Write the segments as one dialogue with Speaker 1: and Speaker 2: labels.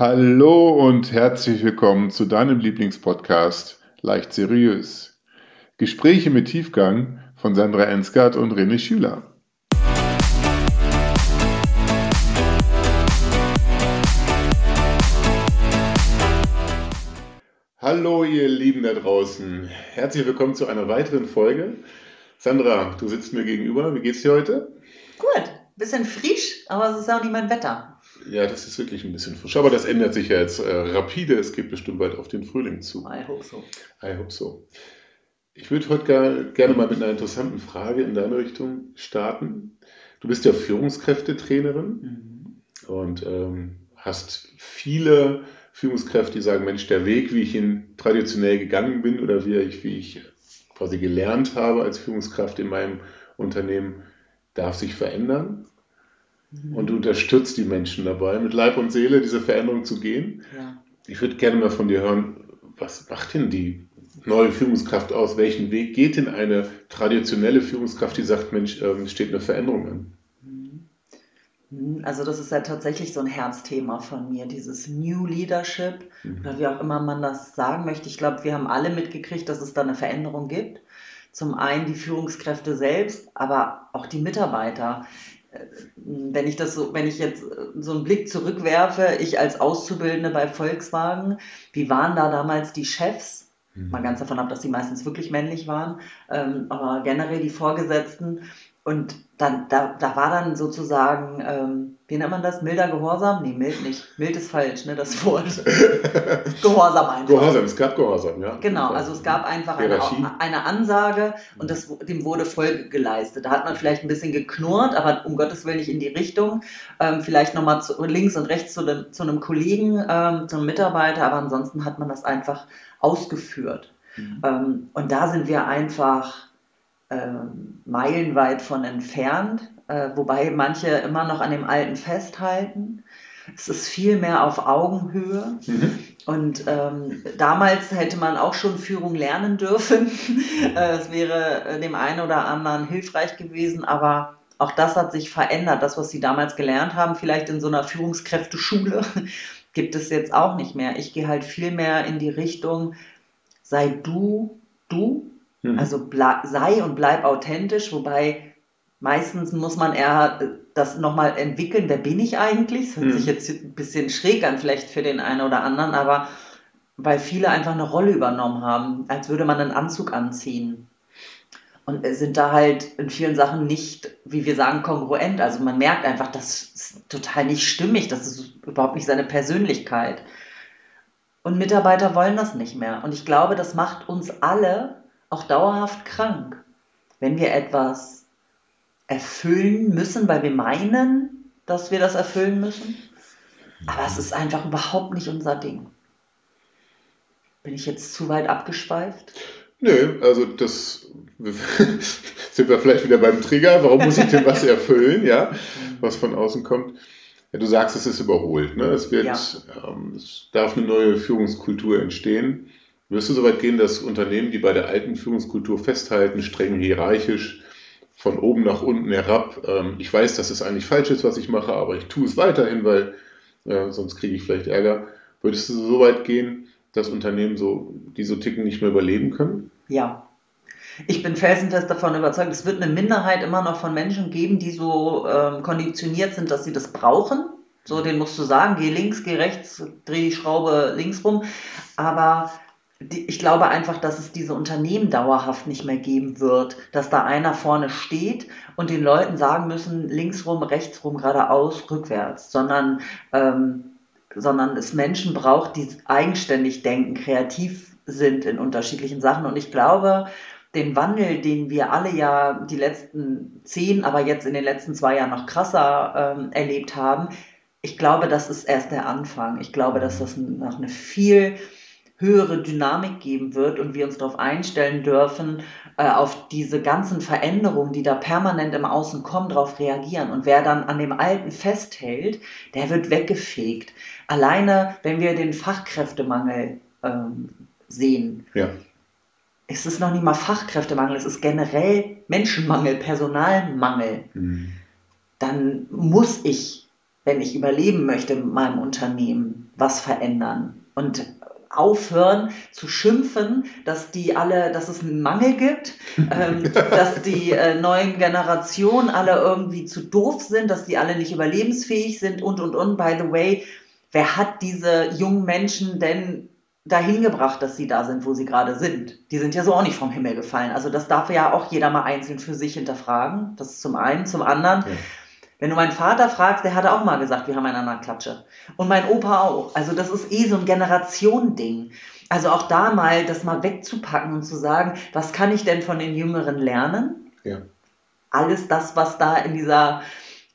Speaker 1: Hallo und herzlich willkommen zu deinem Lieblingspodcast Leicht Seriös. Gespräche mit Tiefgang von Sandra Ensgard und René Schüler. Hallo ihr Lieben da draußen. Herzlich willkommen zu einer weiteren Folge. Sandra, du sitzt mir gegenüber. Wie geht's dir heute?
Speaker 2: Gut, bisschen frisch, aber es ist auch nicht mein Wetter.
Speaker 1: Ja, das ist wirklich ein bisschen frisch. Aber das ändert sich ja jetzt äh, rapide. Es geht bestimmt bald auf den Frühling zu.
Speaker 2: I hope so.
Speaker 1: I hope so. Ich würde heute gar, gerne mal mit einer interessanten Frage in deine Richtung starten. Du bist ja Führungskräftetrainerin mhm. und ähm, hast viele Führungskräfte, die sagen, Mensch, der Weg, wie ich ihn traditionell gegangen bin oder wie ich, wie ich quasi gelernt habe als Führungskraft in meinem Unternehmen, darf sich verändern. Mhm. Und du unterstützt die Menschen dabei, mit Leib und Seele diese Veränderung zu gehen. Ja. Ich würde gerne mal von dir hören, was macht denn die neue Führungskraft aus? Welchen Weg geht denn eine traditionelle Führungskraft, die sagt, Mensch, ähm, es steht eine Veränderung an?
Speaker 2: Mhm. Also das ist ja tatsächlich so ein Herzthema von mir, dieses New Leadership mhm. oder wie auch immer man das sagen möchte. Ich glaube, wir haben alle mitgekriegt, dass es da eine Veränderung gibt. Zum einen die Führungskräfte selbst, aber auch die Mitarbeiter wenn ich das so, wenn ich jetzt so einen Blick zurückwerfe, ich als Auszubildende bei Volkswagen, wie waren da damals die Chefs? Mhm. Mal ganz davon ab, dass sie meistens wirklich männlich waren, ähm, aber generell die Vorgesetzten. Und dann, da, da war dann sozusagen, ähm, wie nennt man das? Milder Gehorsam? Nee, mild nicht. Mild ist falsch, ne, das Wort. Gehorsam einfach.
Speaker 1: Gehorsam, es gab Gehorsam, ja.
Speaker 2: Genau, also es gab einfach eine, eine, Ansage und das, dem wurde Folge geleistet. Da hat man vielleicht ein bisschen geknurrt, aber um Gottes Willen nicht in die Richtung. Ähm, vielleicht nochmal links und rechts zu, dem, zu einem Kollegen, ähm, zu einem Mitarbeiter, aber ansonsten hat man das einfach ausgeführt. Mhm. Ähm, und da sind wir einfach ähm, meilenweit von entfernt, äh, wobei manche immer noch an dem Alten festhalten. Es ist viel mehr auf Augenhöhe. Mhm. Und ähm, damals hätte man auch schon Führung lernen dürfen. äh, es wäre äh, dem einen oder anderen hilfreich gewesen, aber auch das hat sich verändert. Das, was sie damals gelernt haben, vielleicht in so einer Führungskräfteschule, gibt es jetzt auch nicht mehr. Ich gehe halt viel mehr in die Richtung, sei du du Mhm. Also sei und bleib authentisch, wobei meistens muss man eher äh, das nochmal entwickeln, wer bin ich eigentlich? Das hört mhm. sich jetzt ein bisschen schräg an, vielleicht für den einen oder anderen, aber weil viele einfach eine Rolle übernommen haben, als würde man einen Anzug anziehen. Und sind da halt in vielen Sachen nicht, wie wir sagen, kongruent. Also man merkt einfach, das ist total nicht stimmig, das ist überhaupt nicht seine Persönlichkeit. Und Mitarbeiter wollen das nicht mehr. Und ich glaube, das macht uns alle auch dauerhaft krank, wenn wir etwas erfüllen müssen, weil wir meinen, dass wir das erfüllen müssen. Aber es ist einfach überhaupt nicht unser Ding. Bin ich jetzt zu weit abgeschweift?
Speaker 1: Nö, also das sind wir vielleicht wieder beim Trigger. Warum muss ich denn was erfüllen, ja, was von außen kommt? Ja, du sagst, es ist überholt. Ne? Es, wird, ja. ähm, es darf eine neue Führungskultur entstehen. Wirst du so weit gehen, dass Unternehmen, die bei der alten Führungskultur festhalten, streng hierarchisch, von oben nach unten herab, ähm, ich weiß, dass es eigentlich falsch ist, was ich mache, aber ich tue es weiterhin, weil äh, sonst kriege ich vielleicht Ärger. Würdest du so weit gehen, dass Unternehmen so, die so ticken, nicht mehr überleben können?
Speaker 2: Ja. Ich bin felsenfest davon überzeugt, es wird eine Minderheit immer noch von Menschen geben, die so ähm, konditioniert sind, dass sie das brauchen. So, den musst du sagen, geh links, geh rechts, dreh die Schraube links rum. Aber ich glaube einfach, dass es diese Unternehmen dauerhaft nicht mehr geben wird, dass da einer vorne steht und den Leuten sagen müssen, linksrum, rechtsrum, geradeaus, rückwärts, sondern, ähm, sondern es Menschen braucht, die eigenständig denken, kreativ sind in unterschiedlichen Sachen. Und ich glaube, den Wandel, den wir alle ja die letzten zehn, aber jetzt in den letzten zwei Jahren noch krasser ähm, erlebt haben, ich glaube, das ist erst der Anfang. Ich glaube, dass das noch eine viel höhere Dynamik geben wird und wir uns darauf einstellen dürfen, äh, auf diese ganzen Veränderungen, die da permanent im Außen kommen, darauf reagieren. Und wer dann an dem Alten festhält, der wird weggefegt. Alleine, wenn wir den Fachkräftemangel ähm, sehen. Ja. Es ist noch nicht mal Fachkräftemangel, es ist generell Menschenmangel, Personalmangel. Mhm. Dann muss ich wenn ich überleben möchte in meinem Unternehmen, was verändern und aufhören zu schimpfen, dass die alle, dass es einen Mangel gibt, ähm, dass die äh, neuen Generationen alle irgendwie zu doof sind, dass die alle nicht überlebensfähig sind und und und. By the way, wer hat diese jungen Menschen denn dahin gebracht, dass sie da sind, wo sie gerade sind? Die sind ja so auch nicht vom Himmel gefallen. Also das darf ja auch jeder mal einzeln für sich hinterfragen. Das ist zum einen, zum anderen. Ja wenn du meinen Vater fragst, der hatte auch mal gesagt, wir haben einander Klatsche. Und mein Opa auch. Also das ist eh so ein Generationending. Also auch da mal das mal wegzupacken und zu sagen, was kann ich denn von den Jüngeren lernen? Ja. Alles das, was da in dieser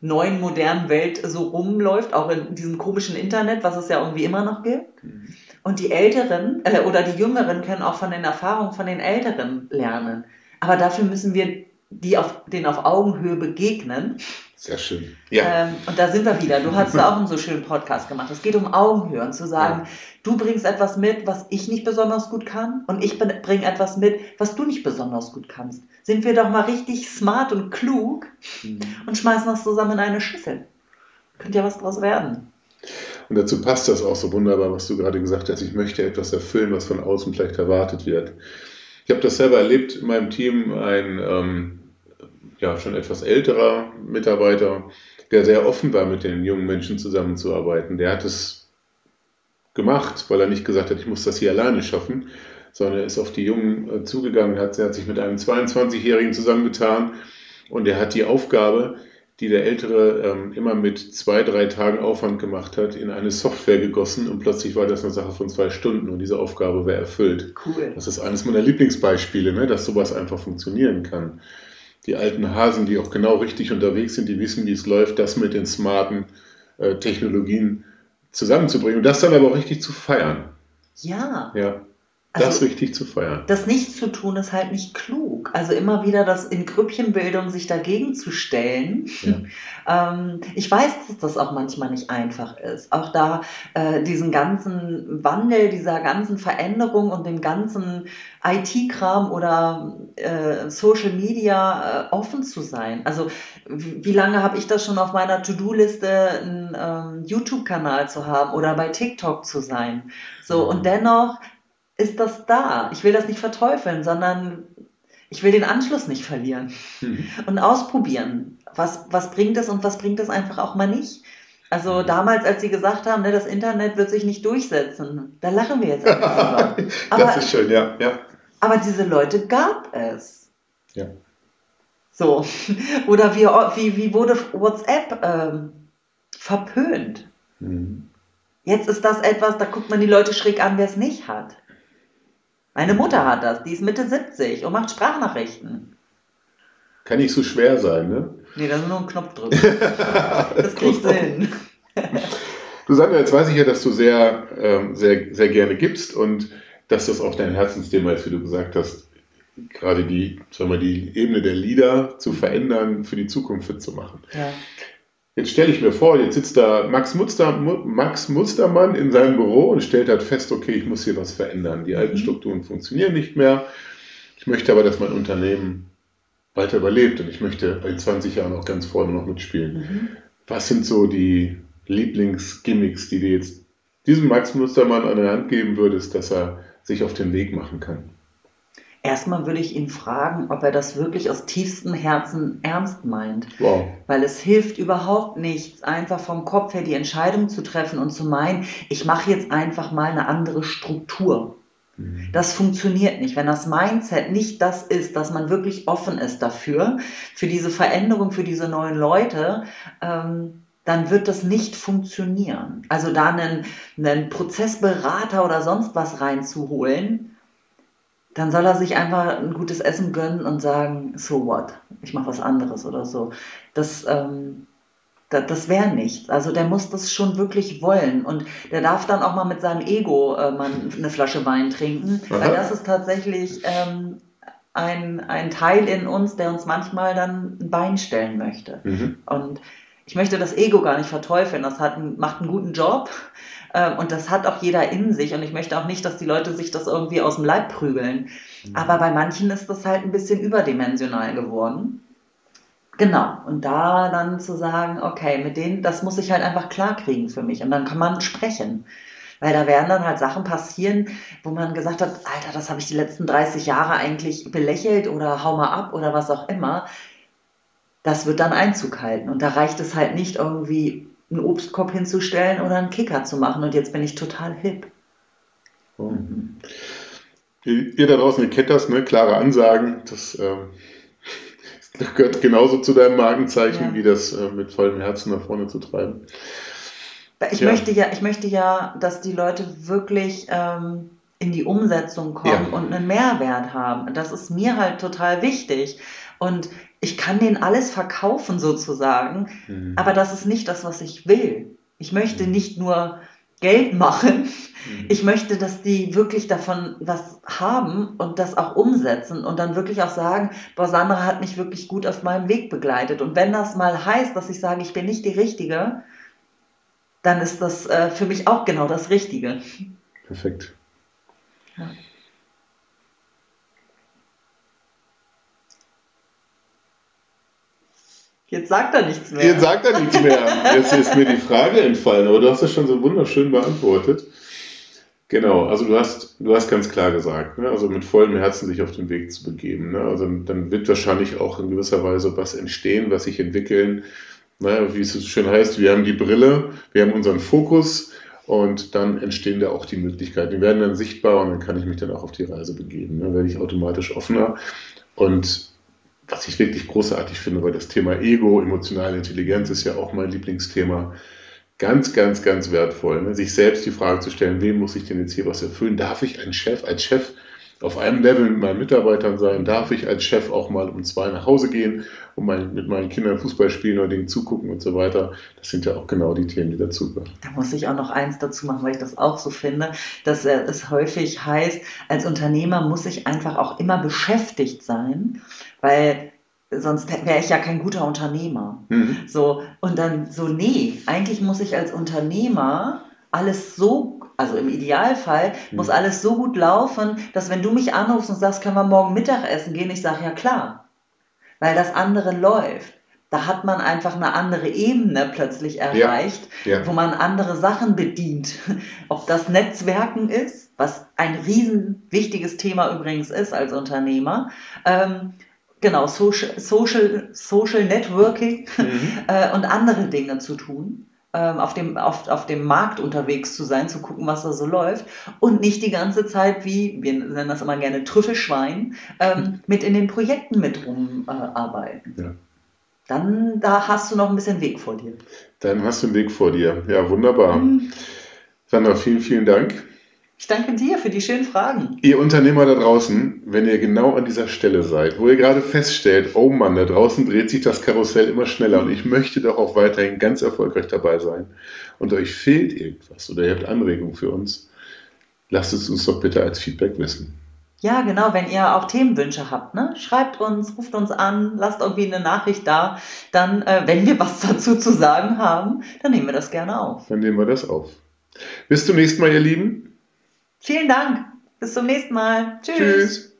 Speaker 2: neuen modernen Welt so rumläuft, auch in diesem komischen Internet, was es ja irgendwie immer noch gibt. Mhm. Und die Älteren äh, oder die Jüngeren können auch von den Erfahrungen von den Älteren lernen. Aber dafür müssen wir die auf, denen auf Augenhöhe begegnen
Speaker 1: sehr schön.
Speaker 2: Ja. Ähm, und da sind wir wieder. Du hast auch einen so schönen Podcast gemacht. Es geht um Augenhöhe und zu sagen, ja. du bringst etwas mit, was ich nicht besonders gut kann und ich bringe etwas mit, was du nicht besonders gut kannst. Sind wir doch mal richtig smart und klug mhm. und schmeißen das zusammen in eine Schüssel. Könnte ja was draus werden.
Speaker 1: Und dazu passt das auch so wunderbar, was du gerade gesagt hast. Ich möchte etwas erfüllen, was von außen vielleicht erwartet wird. Ich habe das selber erlebt in meinem Team, ein ähm, ja, schon etwas älterer Mitarbeiter, der sehr offen war, mit den jungen Menschen zusammenzuarbeiten. Der hat es gemacht, weil er nicht gesagt hat, ich muss das hier alleine schaffen, sondern er ist auf die Jungen äh, zugegangen, hat, er hat sich mit einem 22-Jährigen zusammengetan und er hat die Aufgabe, die der Ältere ähm, immer mit zwei, drei Tagen Aufwand gemacht hat, in eine Software gegossen und plötzlich war das eine Sache von zwei Stunden und diese Aufgabe wäre erfüllt. Cool. Das ist eines meiner Lieblingsbeispiele, ne, dass sowas einfach funktionieren kann die alten Hasen, die auch genau richtig unterwegs sind, die wissen, wie es läuft, das mit den smarten äh, Technologien zusammenzubringen und das dann aber auch richtig zu feiern.
Speaker 2: Ja.
Speaker 1: Ja. Das also, richtig zu feiern.
Speaker 2: Das nicht zu tun ist halt nicht klug. Also immer wieder das in Grüppchenbildung sich dagegen zu stellen. Ja. ähm, ich weiß, dass das auch manchmal nicht einfach ist. Auch da äh, diesen ganzen Wandel, dieser ganzen Veränderung und dem ganzen IT-Kram oder äh, Social Media äh, offen zu sein. Also wie lange habe ich das schon auf meiner To-Do-Liste, einen ähm, YouTube-Kanal zu haben oder bei TikTok zu sein? So, und dennoch ist das da. Ich will das nicht verteufeln, sondern ich will den Anschluss nicht verlieren mhm. und ausprobieren. Was, was bringt es und was bringt es einfach auch mal nicht? Also mhm. damals, als sie gesagt haben, ne, das Internet wird sich nicht durchsetzen, da lachen wir jetzt drüber.
Speaker 1: das ist schön, ja, ja.
Speaker 2: Aber diese Leute gab es.
Speaker 1: Ja.
Speaker 2: So. Oder wie, wie, wie wurde WhatsApp ähm, verpönt? Mhm. Jetzt ist das etwas, da guckt man die Leute schräg an, wer es nicht hat. Meine Mutter hat das, die ist Mitte 70 und macht Sprachnachrichten.
Speaker 1: Kann nicht so schwer sein, ne?
Speaker 2: Nee, da ist nur ein Knopf drücken. das kriegt Sinn.
Speaker 1: du Sandra, jetzt weiß ich ja, dass du sehr, ähm, sehr, sehr gerne gibst und dass das auch dein Herzensthema ist, wie du gesagt hast, gerade die, sagen wir, die Ebene der Lieder zu verändern, für die Zukunft fit zu machen. Ja. Jetzt stelle ich mir vor, jetzt sitzt da Max, Muster, Max Mustermann in seinem Büro und stellt halt fest, okay, ich muss hier was verändern. Die alten mhm. Strukturen funktionieren nicht mehr. Ich möchte aber, dass mein Unternehmen weiter überlebt und ich möchte in 20 Jahren auch ganz vorne noch mitspielen. Mhm. Was sind so die Lieblingsgimmicks, die du jetzt diesem Max Mustermann an der Hand geben würdest, dass er sich auf den Weg machen kann?
Speaker 2: Erstmal würde ich ihn fragen, ob er das wirklich aus tiefstem Herzen ernst meint. Wow. Weil es hilft überhaupt nichts, einfach vom Kopf her die Entscheidung zu treffen und zu meinen, ich mache jetzt einfach mal eine andere Struktur. Mhm. Das funktioniert nicht. Wenn das Mindset nicht das ist, dass man wirklich offen ist dafür, für diese Veränderung, für diese neuen Leute, ähm, dann wird das nicht funktionieren. Also da einen, einen Prozessberater oder sonst was reinzuholen, dann soll er sich einfach ein gutes Essen gönnen und sagen, so what, ich mache was anderes oder so. Das, ähm, das, das wäre nichts. Also der muss das schon wirklich wollen und der darf dann auch mal mit seinem Ego äh, mal eine Flasche Wein trinken, Aha. weil das ist tatsächlich ähm, ein, ein Teil in uns, der uns manchmal dann ein Bein stellen möchte. Mhm. Und ich möchte das Ego gar nicht verteufeln, das hat, macht einen guten Job, und das hat auch jeder in sich. Und ich möchte auch nicht, dass die Leute sich das irgendwie aus dem Leib prügeln. Mhm. Aber bei manchen ist das halt ein bisschen überdimensional geworden. Genau, und da dann zu sagen, okay, mit denen, das muss ich halt einfach klar kriegen für mich. Und dann kann man sprechen. Weil da werden dann halt Sachen passieren, wo man gesagt hat, Alter, das habe ich die letzten 30 Jahre eigentlich belächelt oder hau mal ab oder was auch immer. Das wird dann Einzug halten. Und da reicht es halt nicht irgendwie einen Obstkorb hinzustellen oder einen Kicker zu machen. Und jetzt bin ich total hip.
Speaker 1: Oh. Mhm. Ihr da draußen, ihr kennt das, ne? klare Ansagen. Das ähm, gehört genauso zu deinem Markenzeichen, ja. wie das äh, mit vollem Herzen nach vorne zu treiben.
Speaker 2: Ich, ja. möchte ja, ich möchte ja, dass die Leute wirklich ähm, in die Umsetzung kommen ja. und einen Mehrwert haben. Das ist mir halt total wichtig. Und ich kann denen alles verkaufen sozusagen, mhm. aber das ist nicht das, was ich will. Ich möchte mhm. nicht nur Geld machen. Mhm. Ich möchte, dass die wirklich davon was haben und das auch umsetzen und dann wirklich auch sagen, boah, Sandra hat mich wirklich gut auf meinem Weg begleitet. Und wenn das mal heißt, dass ich sage, ich bin nicht die Richtige, dann ist das äh, für mich auch genau das Richtige.
Speaker 1: Perfekt. Ja.
Speaker 2: Jetzt sagt er nichts mehr.
Speaker 1: Jetzt sagt er nichts mehr. Jetzt ist mir die Frage entfallen, aber du hast das schon so wunderschön beantwortet. Genau, also du hast, du hast ganz klar gesagt, ne? also mit vollem Herzen sich auf den Weg zu begeben. Ne? Also dann wird wahrscheinlich auch in gewisser Weise was entstehen, was sich entwickeln. Ne? Wie es so schön heißt, wir haben die Brille, wir haben unseren Fokus und dann entstehen da auch die Möglichkeiten. Die werden dann sichtbar und dann kann ich mich dann auch auf die Reise begeben. Dann ne? werde ich automatisch offener und was ich wirklich großartig finde, weil das Thema Ego, emotionale Intelligenz ist ja auch mein Lieblingsthema. Ganz, ganz, ganz wertvoll, ne? sich selbst die Frage zu stellen, wem muss ich denn jetzt hier was erfüllen? Darf ich ein Chef, als Chef auf einem Level mit meinen Mitarbeitern sein? Darf ich als Chef auch mal um zwei nach Hause gehen und mein, mit meinen Kindern Fußball spielen oder denen zugucken und so weiter? Das sind ja auch genau die Themen, die dazugehören.
Speaker 2: Da muss ich auch noch eins dazu machen, weil ich das auch so finde, dass es häufig heißt, als Unternehmer muss ich einfach auch immer beschäftigt sein weil sonst wäre ich ja kein guter Unternehmer. Mhm. So, und dann so, nee, eigentlich muss ich als Unternehmer alles so, also im Idealfall, mhm. muss alles so gut laufen, dass wenn du mich anrufst und sagst, können wir morgen Mittagessen gehen, ich sage ja klar. Weil das andere läuft. Da hat man einfach eine andere Ebene plötzlich erreicht, ja. Ja. wo man andere Sachen bedient. Ob das Netzwerken ist, was ein riesen wichtiges Thema übrigens ist als Unternehmer, ähm, genau, Social, Social, Social Networking mhm. äh, und andere Dinge zu tun. Ähm, auf, dem, auf, auf dem Markt unterwegs zu sein, zu gucken, was da so läuft und nicht die ganze Zeit wie, wir nennen das immer gerne Trüffelschwein, ähm, mit in den Projekten mit rumarbeiten. Äh, ja. Dann da hast du noch ein bisschen Weg vor dir.
Speaker 1: Dann hast du einen Weg vor dir. Ja, wunderbar. Mhm. Sandra, vielen, vielen Dank.
Speaker 2: Ich danke dir für die schönen Fragen.
Speaker 1: Ihr Unternehmer da draußen, wenn ihr genau an dieser Stelle seid, wo ihr gerade feststellt, oh Mann, da draußen dreht sich das Karussell immer schneller und ich möchte doch auch weiterhin ganz erfolgreich dabei sein und euch fehlt irgendwas oder ihr habt Anregungen für uns, lasst es uns doch bitte als Feedback wissen.
Speaker 2: Ja, genau, wenn ihr auch Themenwünsche habt, ne? schreibt uns, ruft uns an, lasst irgendwie eine Nachricht da. Dann, äh, wenn wir was dazu zu sagen haben, dann nehmen wir das gerne auf.
Speaker 1: Dann nehmen wir das auf. Bis zum nächsten Mal, ihr Lieben.
Speaker 2: Vielen Dank. Bis zum nächsten Mal. Tschüss. Tschüss.